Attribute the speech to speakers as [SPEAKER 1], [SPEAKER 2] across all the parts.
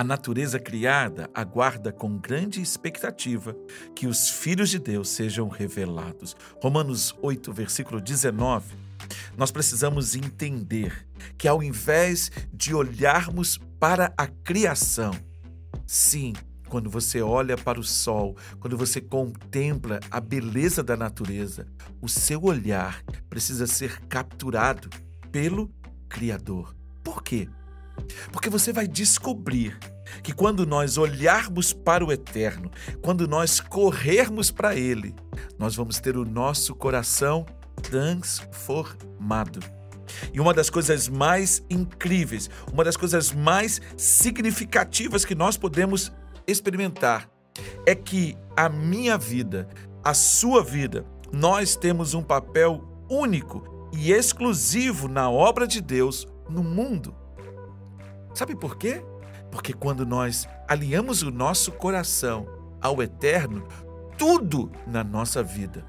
[SPEAKER 1] A natureza criada aguarda com grande expectativa que os filhos de Deus sejam revelados. Romanos 8, versículo 19. Nós precisamos entender que ao invés de olharmos para a criação, sim, quando você olha para o sol, quando você contempla a beleza da natureza, o seu olhar precisa ser capturado pelo Criador. Por quê? Porque você vai descobrir que quando nós olharmos para o eterno, quando nós corrermos para ele, nós vamos ter o nosso coração transformado. E uma das coisas mais incríveis, uma das coisas mais significativas que nós podemos experimentar é que a minha vida, a sua vida, nós temos um papel único e exclusivo na obra de Deus no mundo. Sabe por quê? Porque quando nós alinhamos o nosso coração ao eterno, tudo na nossa vida,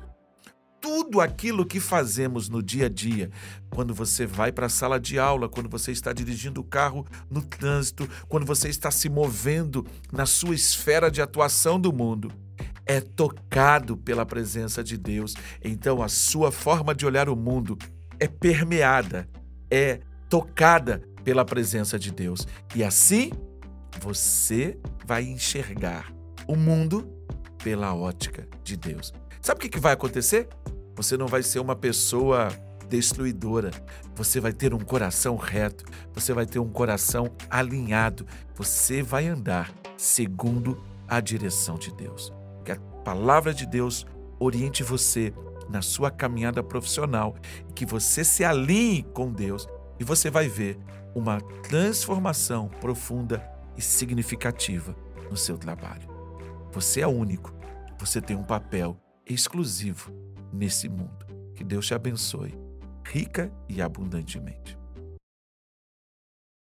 [SPEAKER 1] tudo aquilo que fazemos no dia a dia, quando você vai para a sala de aula, quando você está dirigindo o carro no trânsito, quando você está se movendo na sua esfera de atuação do mundo, é tocado pela presença de Deus. Então a sua forma de olhar o mundo é permeada, é tocada pela presença de Deus. E assim você vai enxergar o mundo pela ótica de Deus. Sabe o que vai acontecer? Você não vai ser uma pessoa destruidora. Você vai ter um coração reto, você vai ter um coração alinhado, você vai andar segundo a direção de Deus. Que a palavra de Deus oriente você na sua caminhada profissional e que você se alinhe com Deus e você vai ver uma transformação profunda e significativa no seu trabalho. Você é único, você tem um papel exclusivo nesse mundo. Que Deus te abençoe, rica e abundantemente.